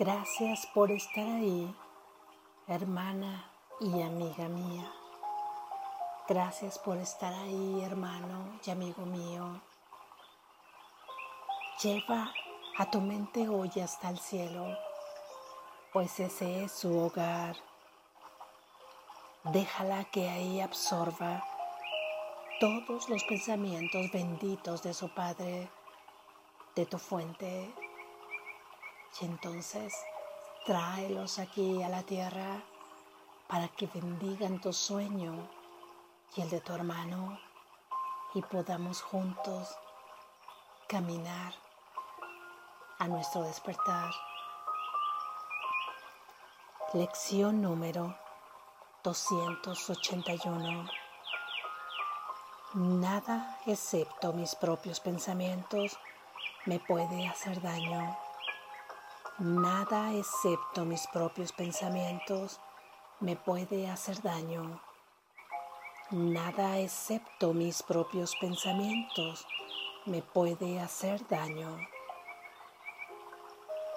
Gracias por estar ahí, hermana y amiga mía. Gracias por estar ahí, hermano y amigo mío. Lleva a tu mente hoy hasta el cielo, pues ese es su hogar. Déjala que ahí absorba todos los pensamientos benditos de su Padre, de tu fuente entonces tráelos aquí a la tierra para que bendigan tu sueño y el de tu hermano y podamos juntos caminar a nuestro despertar. Lección número 281. Nada excepto mis propios pensamientos me puede hacer daño. Nada excepto mis propios pensamientos me puede hacer daño. Nada excepto mis propios pensamientos me puede hacer daño.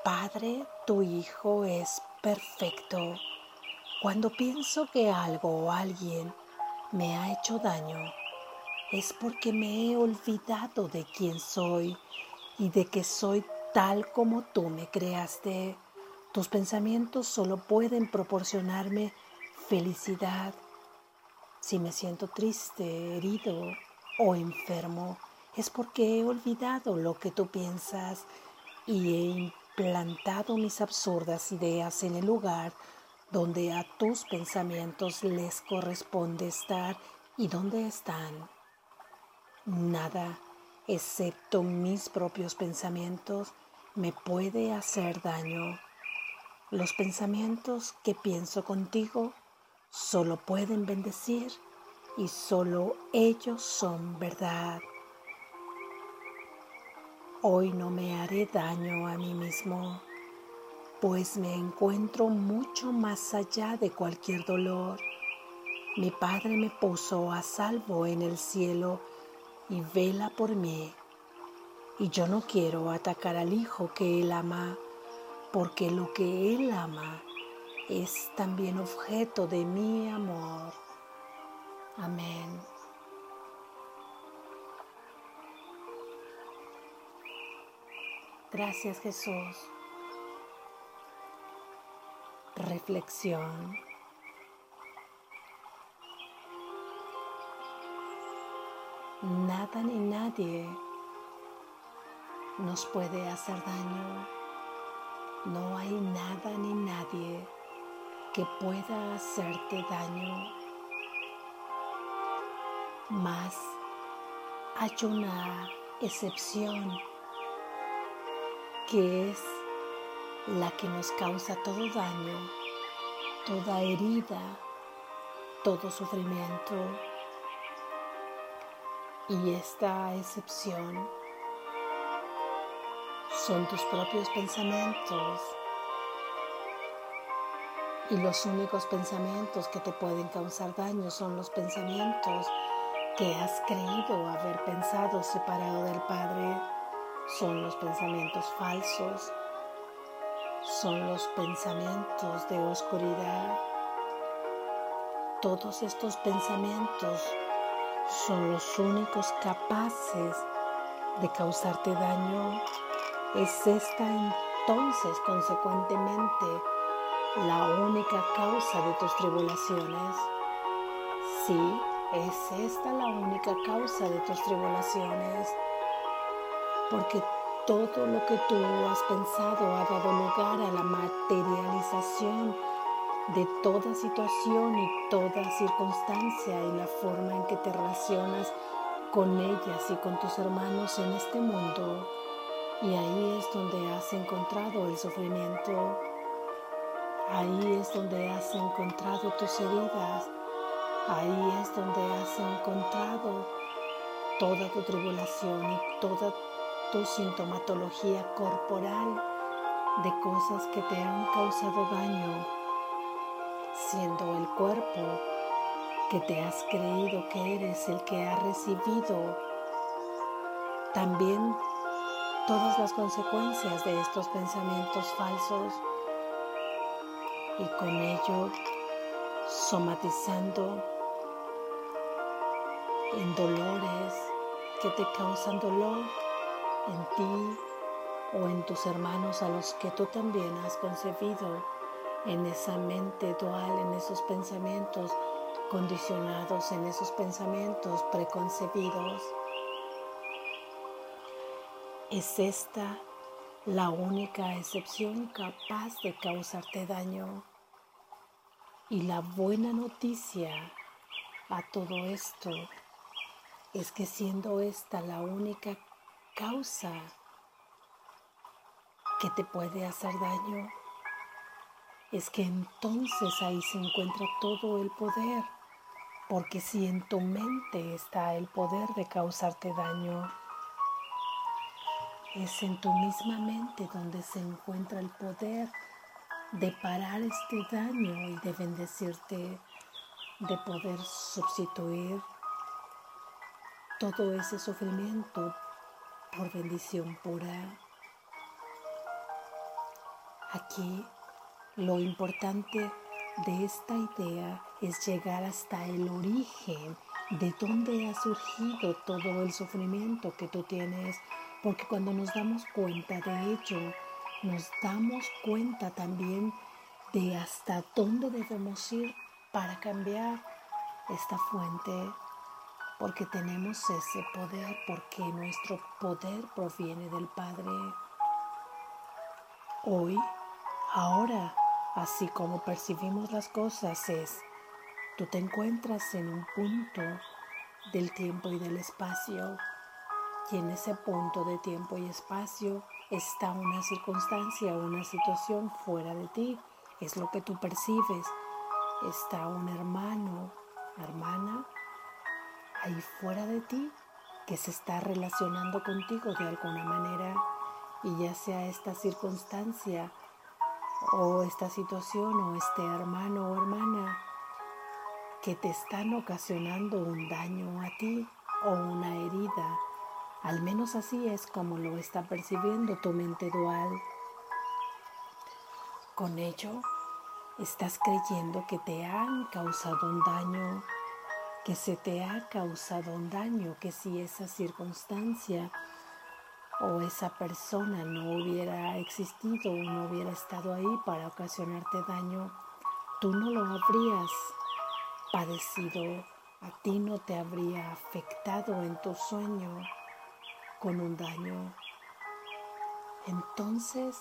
Padre, tu Hijo es perfecto. Cuando pienso que algo o alguien me ha hecho daño, es porque me he olvidado de quién soy y de que soy tal como tú me creaste. Tus pensamientos solo pueden proporcionarme felicidad. Si me siento triste, herido o enfermo, es porque he olvidado lo que tú piensas y he implantado mis absurdas ideas en el lugar donde a tus pensamientos les corresponde estar y donde están. Nada, excepto mis propios pensamientos, me puede hacer daño. Los pensamientos que pienso contigo solo pueden bendecir y solo ellos son verdad. Hoy no me haré daño a mí mismo, pues me encuentro mucho más allá de cualquier dolor. Mi Padre me puso a salvo en el cielo y vela por mí y yo no quiero atacar al hijo que él ama, porque lo que él ama es también objeto de mi amor. Amén. Gracias Jesús. Reflexión. Nada ni nadie nos puede hacer daño. No hay nada ni nadie que pueda hacerte daño. Mas hay una excepción que es la que nos causa todo daño, toda herida, todo sufrimiento. Y esta excepción son tus propios pensamientos. Y los únicos pensamientos que te pueden causar daño son los pensamientos que has creído haber pensado separado del Padre. Son los pensamientos falsos. Son los pensamientos de oscuridad. Todos estos pensamientos son los únicos capaces de causarte daño ¿Es esta entonces consecuentemente la única causa de tus tribulaciones? Sí, es esta la única causa de tus tribulaciones, porque todo lo que tú has pensado ha dado lugar a la materialización de toda situación y toda circunstancia y la forma en que te relacionas con ellas y con tus hermanos en este mundo y ahí es donde has encontrado el sufrimiento. Ahí es donde has encontrado tus heridas. Ahí es donde has encontrado toda tu tribulación y toda tu sintomatología corporal de cosas que te han causado daño, siendo el cuerpo que te has creído que eres el que ha recibido también todas las consecuencias de estos pensamientos falsos y con ello somatizando en dolores que te causan dolor en ti o en tus hermanos a los que tú también has concebido en esa mente dual, en esos pensamientos condicionados, en esos pensamientos preconcebidos. Es esta la única excepción capaz de causarte daño. Y la buena noticia a todo esto es que siendo esta la única causa que te puede hacer daño, es que entonces ahí se encuentra todo el poder, porque si en tu mente está el poder de causarte daño, es en tu misma mente donde se encuentra el poder de parar este daño y de bendecirte, de poder sustituir todo ese sufrimiento por bendición pura. Aquí lo importante de esta idea es llegar hasta el origen de dónde ha surgido todo el sufrimiento que tú tienes, porque cuando nos damos cuenta de ello, nos damos cuenta también de hasta dónde debemos ir para cambiar esta fuente porque tenemos ese poder, porque nuestro poder proviene del Padre. Hoy, ahora, así como percibimos las cosas, es, tú te encuentras en un punto del tiempo y del espacio, y en ese punto de tiempo y espacio está una circunstancia, una situación fuera de ti, es lo que tú percibes. Está un hermano, hermana, ahí fuera de ti que se está relacionando contigo de alguna manera. Y ya sea esta circunstancia o esta situación o este hermano o hermana que te están ocasionando un daño a ti o una herida. Al menos así es como lo está percibiendo tu mente dual. Con ello, estás creyendo que te han causado un daño que se te ha causado un daño, que si esa circunstancia o esa persona no hubiera existido o no hubiera estado ahí para ocasionarte daño, tú no lo habrías padecido, a ti no te habría afectado en tu sueño con un daño. Entonces,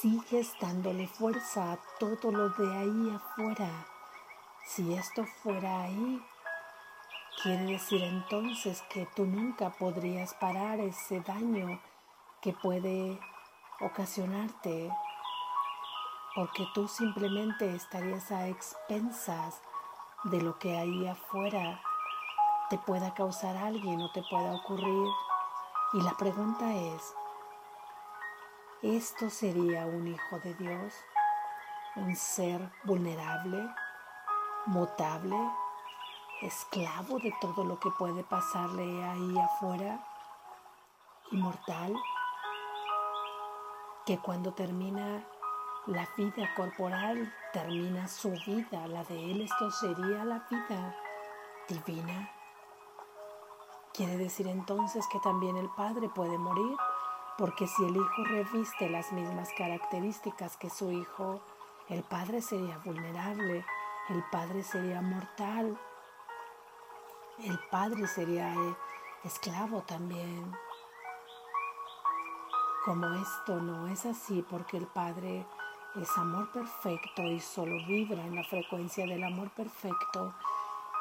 sigues dándole fuerza a todo lo de ahí afuera si esto fuera ahí, quiere decir entonces que tú nunca podrías parar ese daño que puede ocasionarte, porque tú simplemente estarías a expensas de lo que ahí afuera te pueda causar alguien o te pueda ocurrir. Y la pregunta es, ¿esto sería un hijo de Dios? ¿Un ser vulnerable? mutable, esclavo de todo lo que puede pasarle ahí afuera, inmortal, que cuando termina la vida corporal, termina su vida, la de él, esto sería la vida divina. Quiere decir entonces que también el Padre puede morir, porque si el Hijo reviste las mismas características que su Hijo, el Padre sería vulnerable, el padre sería mortal, el padre sería eh, esclavo también. Como esto no es así porque el Padre es amor perfecto y solo vibra en la frecuencia del amor perfecto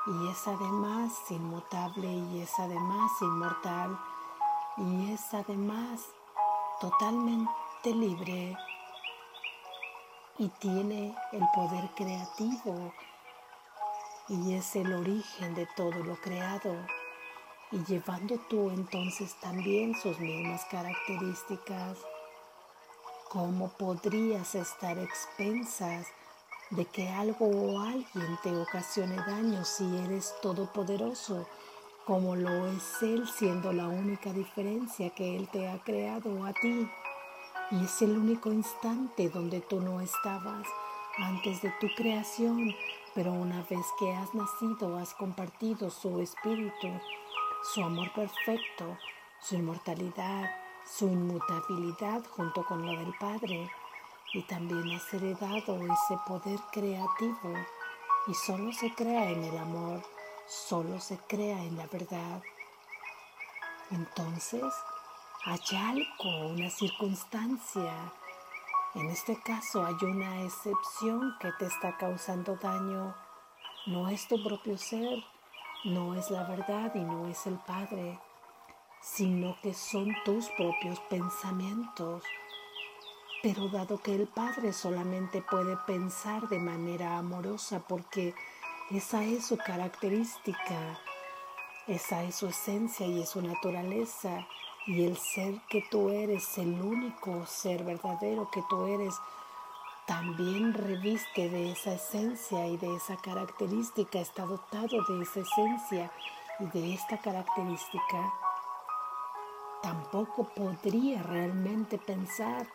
y es además inmutable y es además inmortal y es además totalmente libre y tiene el poder creativo y es el origen de todo lo creado y llevando tú entonces también sus mismas características, ¿cómo podrías estar expensas de que algo o alguien te ocasione daño si eres todopoderoso, como lo es Él siendo la única diferencia que Él te ha creado a ti? Y es el único instante donde tú no estabas, antes de tu creación, pero una vez que has nacido has compartido su espíritu, su amor perfecto, su inmortalidad, su inmutabilidad junto con lo del Padre y también has heredado ese poder creativo y solo se crea en el amor, solo se crea en la verdad. Entonces, hay algo, una circunstancia, en este caso hay una excepción que te está causando daño, no es tu propio ser, no es la verdad y no es el Padre, sino que son tus propios pensamientos. Pero dado que el Padre solamente puede pensar de manera amorosa porque esa es su característica, esa es su esencia y es su naturaleza, y el ser que tú eres, el único ser verdadero que tú eres, también reviste de esa esencia y de esa característica, está dotado de esa esencia y de esta característica, tampoco podría realmente pensar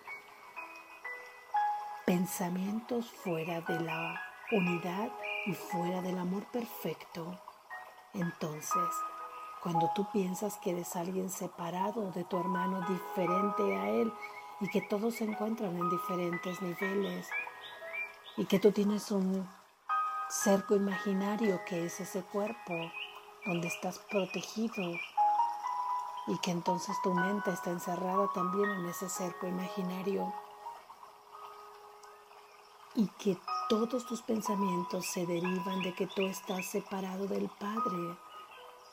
pensamientos fuera de la unidad y fuera del amor perfecto. Entonces, cuando tú piensas que eres alguien separado de tu hermano, diferente a él, y que todos se encuentran en diferentes niveles, y que tú tienes un cerco imaginario que es ese cuerpo donde estás protegido, y que entonces tu mente está encerrada también en ese cerco imaginario y que todos tus pensamientos se derivan de que tú estás separado del Padre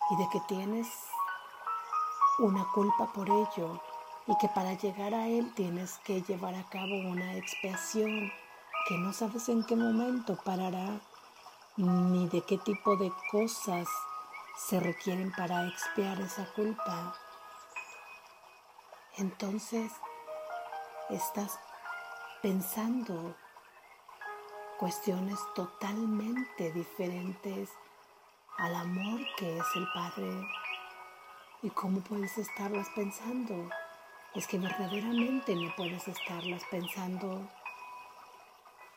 y de que tienes una culpa por ello y que para llegar a Él tienes que llevar a cabo una expiación que no sabes en qué momento parará ni de qué tipo de cosas se requieren para expiar esa culpa. Entonces estás pensando cuestiones totalmente diferentes al amor que es el Padre. ¿Y cómo puedes estarlas pensando? Es que verdaderamente no puedes estarlas pensando.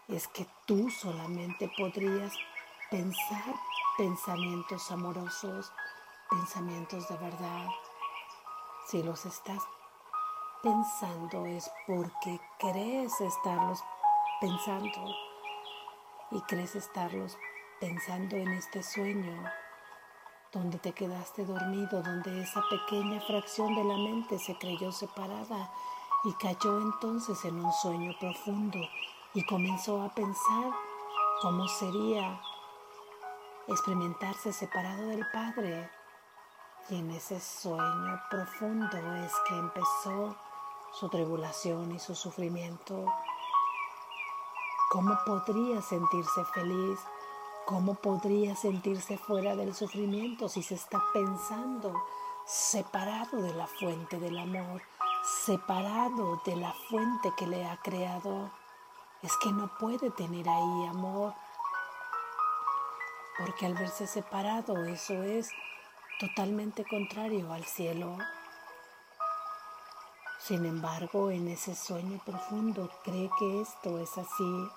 Es que tú solamente podrías pensar pensamientos amorosos, pensamientos de verdad. Si los estás pensando es porque crees estarlos pensando y crees estarlos pensando en este sueño donde te quedaste dormido, donde esa pequeña fracción de la mente se creyó separada y cayó entonces en un sueño profundo y comenzó a pensar cómo sería experimentarse separado del Padre. Y en ese sueño profundo es que empezó su tribulación y su sufrimiento ¿Cómo podría sentirse feliz? ¿Cómo podría sentirse fuera del sufrimiento si se está pensando separado de la fuente del amor, separado de la fuente que le ha creado? Es que no puede tener ahí amor, porque al verse separado eso es totalmente contrario al cielo. Sin embargo, en ese sueño profundo cree que esto es así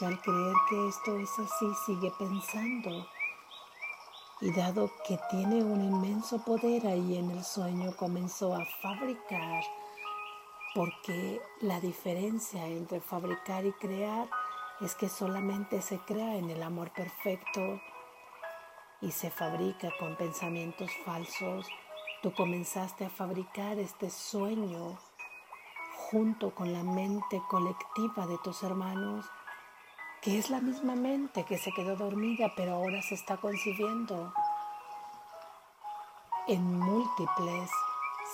y al creer que esto es así, sigue pensando. Y dado que tiene un inmenso poder ahí en el sueño, comenzó a fabricar, porque la diferencia entre fabricar y crear es que solamente se crea en el amor perfecto y se fabrica con pensamientos falsos. Tú comenzaste a fabricar este sueño junto con la mente colectiva de tus hermanos que es la misma mente que se quedó dormida pero ahora se está concibiendo en múltiples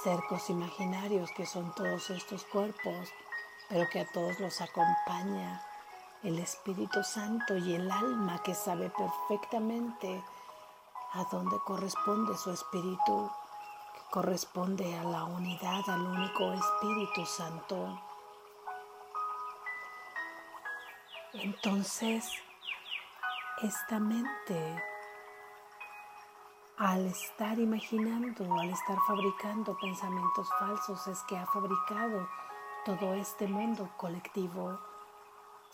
cercos imaginarios que son todos estos cuerpos, pero que a todos los acompaña el Espíritu Santo y el alma que sabe perfectamente a dónde corresponde su espíritu, que corresponde a la unidad, al único Espíritu Santo. Entonces, esta mente, al estar imaginando, al estar fabricando pensamientos falsos, es que ha fabricado todo este mundo colectivo.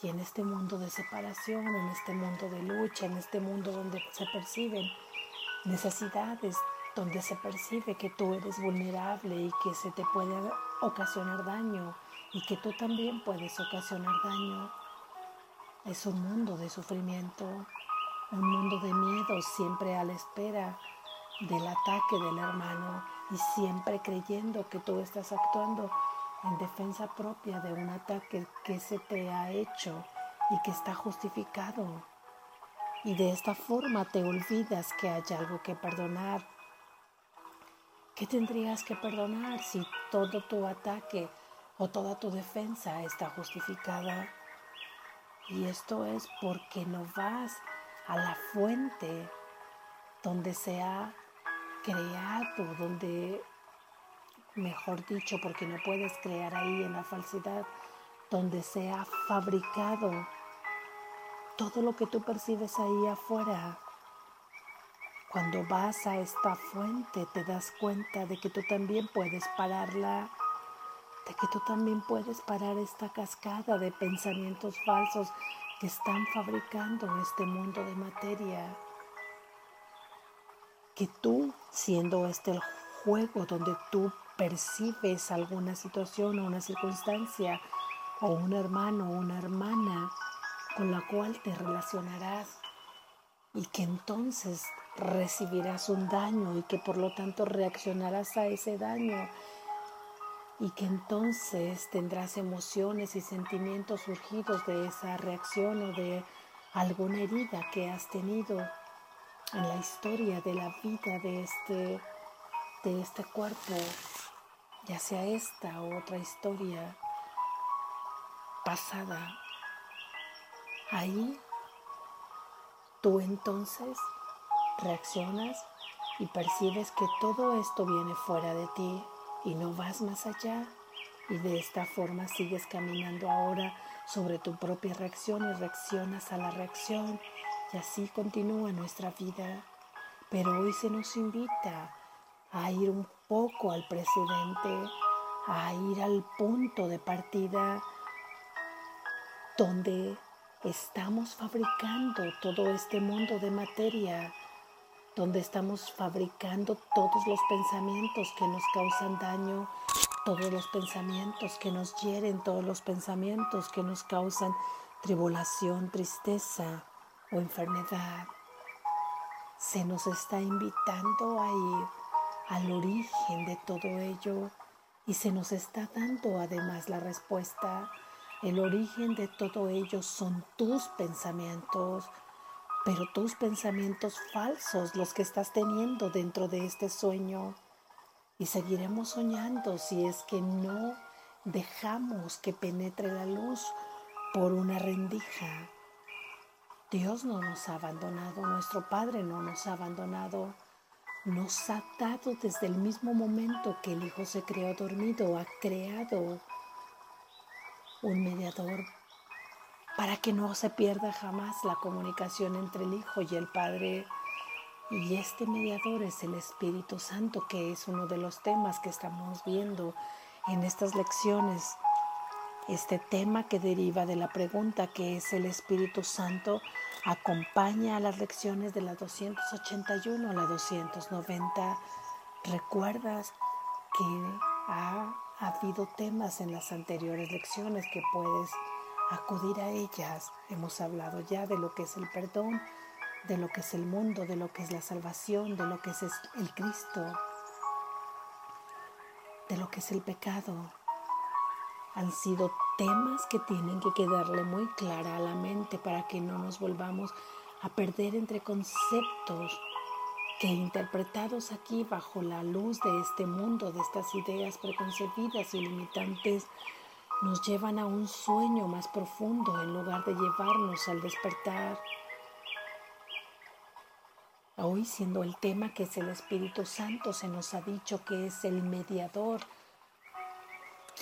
Y en este mundo de separación, en este mundo de lucha, en este mundo donde se perciben necesidades, donde se percibe que tú eres vulnerable y que se te puede ocasionar daño y que tú también puedes ocasionar daño. Es un mundo de sufrimiento, un mundo de miedo, siempre a la espera del ataque del hermano y siempre creyendo que tú estás actuando en defensa propia de un ataque que se te ha hecho y que está justificado. Y de esta forma te olvidas que hay algo que perdonar. ¿Qué tendrías que perdonar si todo tu ataque o toda tu defensa está justificada? Y esto es porque no vas a la fuente donde se ha creado, donde, mejor dicho, porque no puedes crear ahí en la falsidad, donde se ha fabricado todo lo que tú percibes ahí afuera. Cuando vas a esta fuente te das cuenta de que tú también puedes pararla, de que tú también puedes parar esta cascada de pensamientos falsos que están fabricando este mundo de materia. Que tú, siendo este el juego donde tú percibes alguna situación o una circunstancia o un hermano o una hermana con la cual te relacionarás y que entonces recibirás un daño y que por lo tanto reaccionarás a ese daño y que entonces tendrás emociones y sentimientos surgidos de esa reacción o de alguna herida que has tenido en la historia de la vida de este, de este cuerpo, ya sea esta o otra historia pasada. Ahí tú entonces reaccionas y percibes que todo esto viene fuera de ti y no vas más allá. Y de esta forma sigues caminando ahora sobre tu propia reacción y reaccionas a la reacción. Y así continúa nuestra vida. Pero hoy se nos invita a ir un poco al presente, a ir al punto de partida donde estamos fabricando todo este mundo de materia donde estamos fabricando todos los pensamientos que nos causan daño, todos los pensamientos que nos hieren, todos los pensamientos que nos causan tribulación, tristeza o enfermedad. Se nos está invitando a ir al origen de todo ello y se nos está dando además la respuesta. El origen de todo ello son tus pensamientos, pero tus pensamientos falsos, los que estás teniendo dentro de este sueño. Y seguiremos soñando si es que no dejamos que penetre la luz por una rendija. Dios no nos ha abandonado, nuestro Padre no nos ha abandonado. Nos ha dado desde el mismo momento que el Hijo se creó dormido, ha creado un mediador para que no se pierda jamás la comunicación entre el Hijo y el Padre. Y este mediador es el Espíritu Santo, que es uno de los temas que estamos viendo en estas lecciones. Este tema que deriva de la pregunta que es el Espíritu Santo acompaña a las lecciones de la 281 a la 290. ¿Recuerdas que ha habido temas en las anteriores lecciones que puedes acudir a ellas. Hemos hablado ya de lo que es el perdón, de lo que es el mundo, de lo que es la salvación, de lo que es el Cristo, de lo que es el pecado. Han sido temas que tienen que quedarle muy clara a la mente para que no nos volvamos a perder entre conceptos que interpretados aquí bajo la luz de este mundo, de estas ideas preconcebidas y limitantes, nos llevan a un sueño más profundo en lugar de llevarnos al despertar. Hoy siendo el tema que es el Espíritu Santo, se nos ha dicho que es el mediador,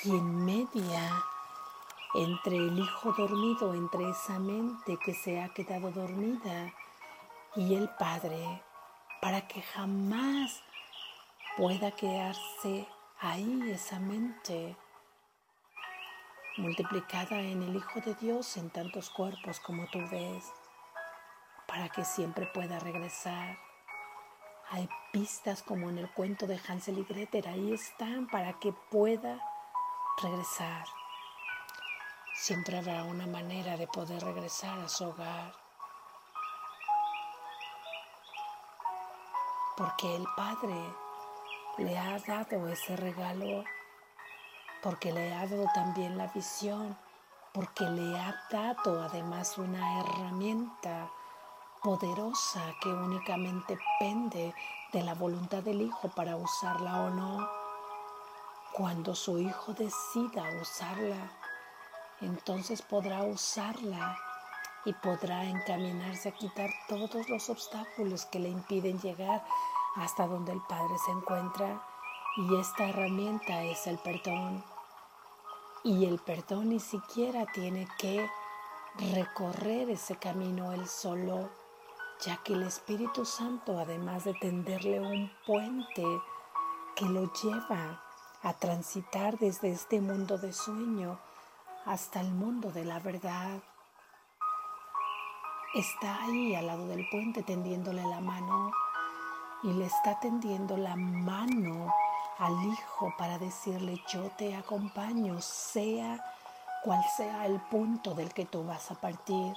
quien media entre el Hijo dormido, entre esa mente que se ha quedado dormida y el Padre, para que jamás pueda quedarse ahí esa mente multiplicada en el Hijo de Dios en tantos cuerpos como tú ves, para que siempre pueda regresar. Hay pistas como en el cuento de Hansel y Gretel, ahí están para que pueda regresar. Siempre habrá una manera de poder regresar a su hogar. Porque el Padre le ha dado ese regalo porque le ha dado también la visión, porque le ha dado además una herramienta poderosa que únicamente pende de la voluntad del Hijo para usarla o no. Cuando su Hijo decida usarla, entonces podrá usarla y podrá encaminarse a quitar todos los obstáculos que le impiden llegar hasta donde el Padre se encuentra y esta herramienta es el perdón. Y el perdón ni siquiera tiene que recorrer ese camino él solo, ya que el Espíritu Santo, además de tenderle un puente que lo lleva a transitar desde este mundo de sueño hasta el mundo de la verdad, está ahí al lado del puente tendiéndole la mano y le está tendiendo la mano al Hijo para decirle yo te acompaño, sea cual sea el punto del que tú vas a partir.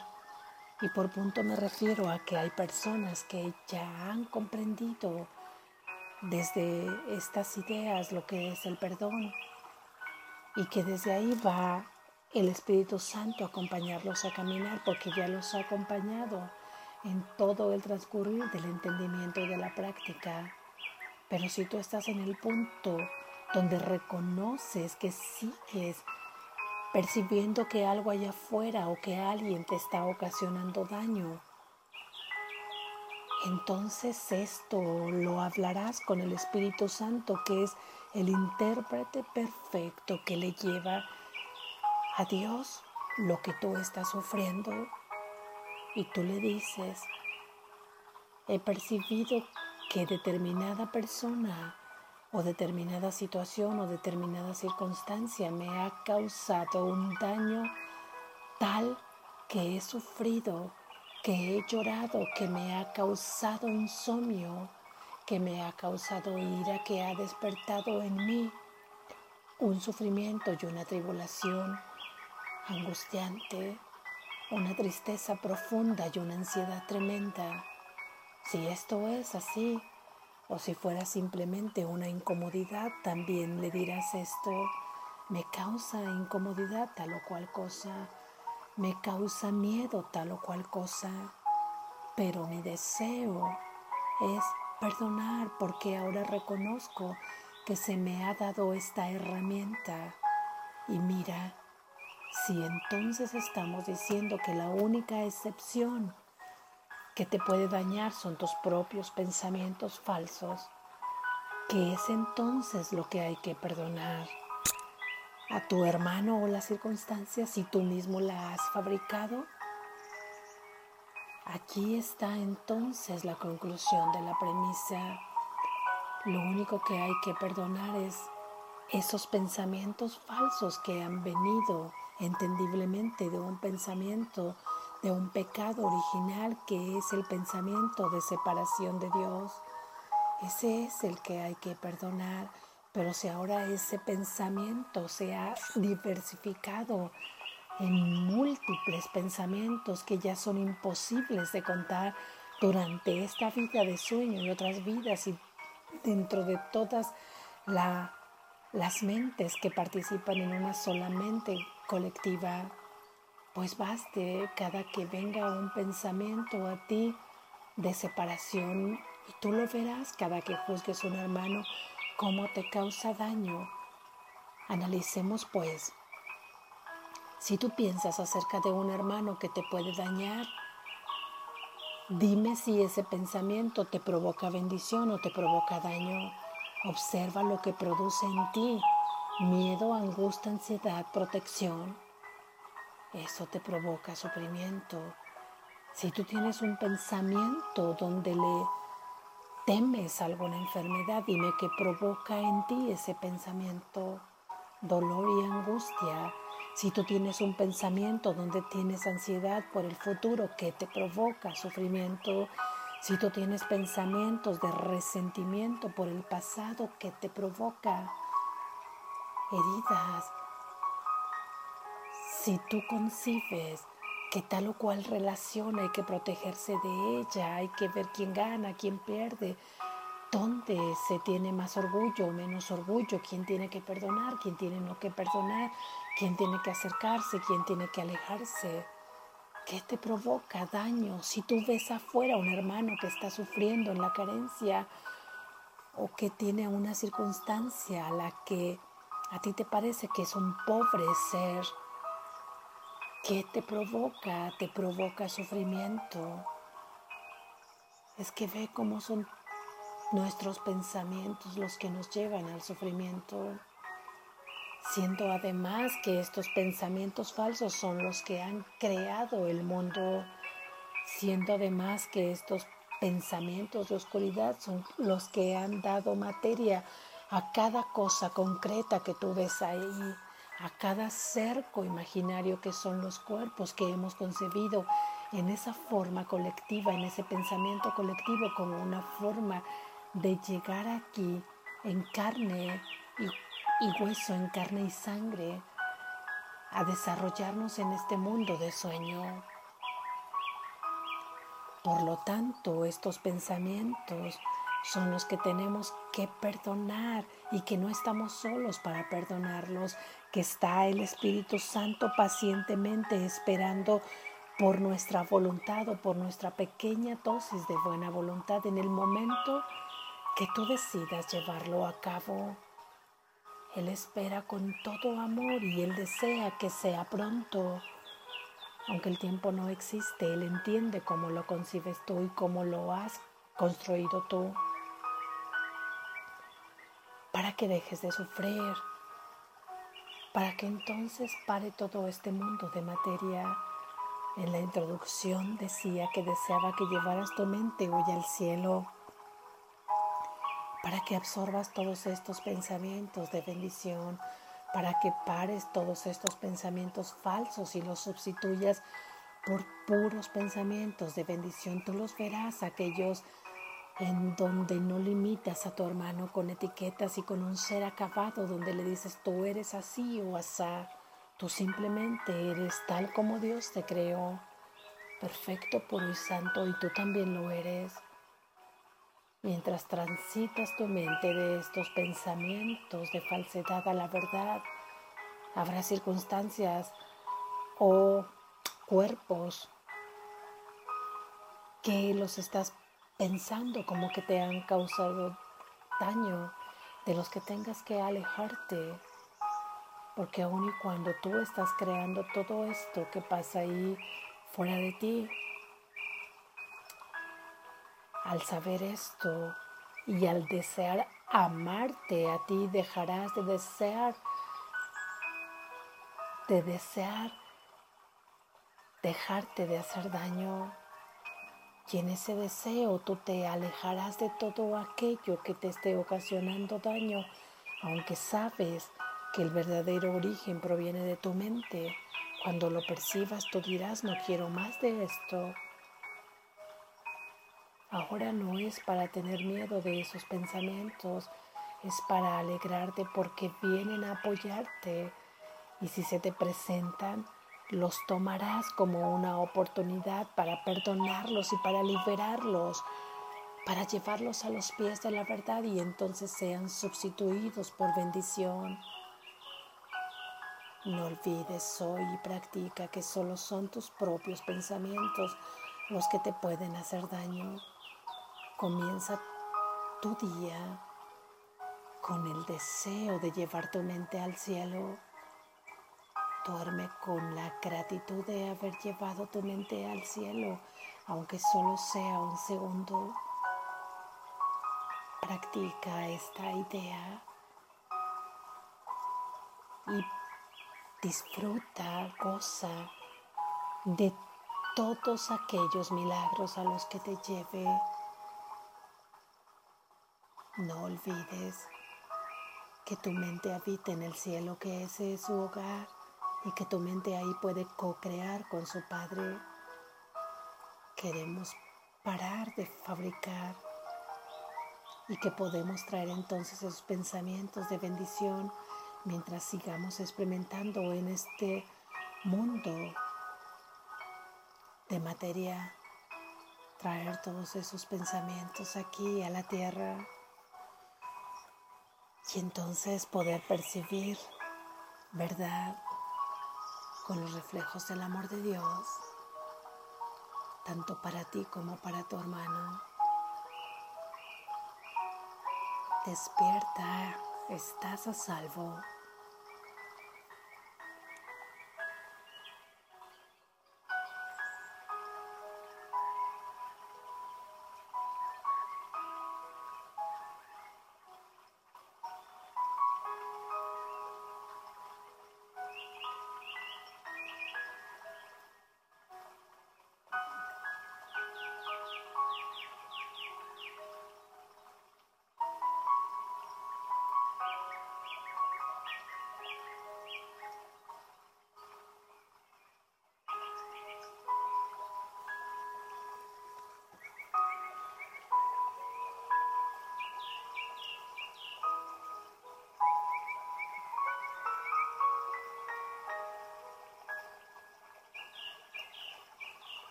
Y por punto me refiero a que hay personas que ya han comprendido desde estas ideas lo que es el perdón y que desde ahí va el Espíritu Santo a acompañarlos a caminar porque ya los ha acompañado en todo el transcurrir del entendimiento y de la práctica. Pero si tú estás en el punto donde reconoces que sigues percibiendo que algo allá afuera o que alguien te está ocasionando daño, entonces esto lo hablarás con el Espíritu Santo, que es el intérprete perfecto que le lleva a Dios lo que tú estás sufriendo. Y tú le dices, he percibido que determinada persona o determinada situación o determinada circunstancia me ha causado un daño tal que he sufrido, que he llorado, que me ha causado insomnio, que me ha causado ira, que ha despertado en mí un sufrimiento y una tribulación angustiante, una tristeza profunda y una ansiedad tremenda. Si esto es así, o si fuera simplemente una incomodidad, también le dirás esto, me causa incomodidad tal o cual cosa, me causa miedo tal o cual cosa, pero mi deseo es perdonar porque ahora reconozco que se me ha dado esta herramienta. Y mira, si entonces estamos diciendo que la única excepción que te puede dañar son tus propios pensamientos falsos, que es entonces lo que hay que perdonar. A tu hermano o la circunstancia, si tú mismo la has fabricado, aquí está entonces la conclusión de la premisa. Lo único que hay que perdonar es esos pensamientos falsos que han venido entendiblemente de un pensamiento de un pecado original que es el pensamiento de separación de Dios. Ese es el que hay que perdonar, pero si ahora ese pensamiento se ha diversificado en múltiples pensamientos que ya son imposibles de contar durante esta vida de sueño y otras vidas y dentro de todas las mentes que participan en una sola mente colectiva, pues baste cada que venga un pensamiento a ti de separación y tú lo verás cada que juzgues a un hermano cómo te causa daño. Analicemos pues, si tú piensas acerca de un hermano que te puede dañar, dime si ese pensamiento te provoca bendición o te provoca daño. Observa lo que produce en ti, miedo, angustia, ansiedad, protección eso te provoca sufrimiento. Si tú tienes un pensamiento donde le temes alguna enfermedad, dime qué provoca en ti ese pensamiento, dolor y angustia, Si tú tienes un pensamiento donde tienes ansiedad por el futuro que te provoca sufrimiento, si tú tienes pensamientos de resentimiento por el pasado que te provoca heridas, si tú concibes que tal o cual relación hay que protegerse de ella, hay que ver quién gana, quién pierde, dónde se tiene más orgullo o menos orgullo, quién tiene que perdonar, quién tiene no que perdonar, quién tiene que acercarse, quién tiene que alejarse. ¿Qué te provoca daño si tú ves afuera a un hermano que está sufriendo en la carencia o que tiene una circunstancia a la que a ti te parece que es un pobre ser? ¿Qué te provoca? Te provoca sufrimiento. Es que ve cómo son nuestros pensamientos los que nos llevan al sufrimiento, siendo además que estos pensamientos falsos son los que han creado el mundo, siendo además que estos pensamientos de oscuridad son los que han dado materia a cada cosa concreta que tú ves ahí a cada cerco imaginario que son los cuerpos que hemos concebido en esa forma colectiva, en ese pensamiento colectivo como una forma de llegar aquí en carne y, hueso, en carne y sangre, a desarrollarnos en este mundo de sueño. Por lo tanto, estos pensamientos son los que tenemos que perdonar y que no estamos solos para perdonarlos, que está el Espíritu Santo pacientemente esperando por nuestra voluntad o por nuestra pequeña dosis de buena voluntad en el momento que tú decidas llevarlo a cabo. Él espera con todo amor y Él desea que sea pronto. Aunque el tiempo no existe, Él entiende cómo lo concibes tú y cómo lo has construido tú. Para que dejes de sufrir, para que entonces pare todo este mundo de materia. En la introducción decía que deseaba que llevaras tu mente hoy al cielo para que absorbas todos estos pensamientos de bendición, para que pares todos estos pensamientos falsos y los sustituyas por puros pensamientos de bendición. Tú los verás, aquellos en donde no limitas a tu hermano con etiquetas y con un ser acabado, donde le dices tú eres así o asá, tú simplemente eres tal como Dios te creó, perfecto, puro y santo, y tú también lo eres. Mientras transitas tu mente de estos pensamientos de falsedad a la verdad, habrá circunstancias o cuerpos que los estás pensando como que te han causado daño, de los que tengas que alejarte. Porque aun y cuando tú estás creando todo esto que pasa ahí fuera de ti, al saber esto y al desear amarte a ti, dejarás de desear, de desear dejarte de hacer daño y en ese deseo tú te alejarás de todo aquello que te esté ocasionando daño, aunque sabes que el verdadero origen proviene de tu mente. Cuando lo percibas tú dirás, no quiero más de esto. Ahora no es para tener miedo de esos pensamientos, es para alegrarte porque vienen a apoyarte. Y si se te presentan, los tomarás como una oportunidad para perdonarlos y para liberarlos, para llevarlos a los pies de la verdad y entonces sean sustituidos por bendición. No olvides hoy y practica que solo son tus propios pensamientos los que te pueden hacer daño. Comienza tu día con el deseo de llevar tu mente al cielo Duerme con la gratitud de haber llevado tu mente al cielo, aunque solo sea un segundo. Practica esta idea y disfruta, goza de todos aquellos milagros a los que te lleve. No olvides que tu mente habita en el cielo, que ese es su hogar y que tu mente ahí puede co-crear con su Padre. Queremos parar de fabricar y que podemos traer entonces esos pensamientos de bendición mientras sigamos experimentando en este mundo de materia, traer todos esos pensamientos aquí a la tierra y entonces poder percibir verdad con los reflejos del amor de Dios, tanto para ti como para tu hermano. Despierta, estás a salvo.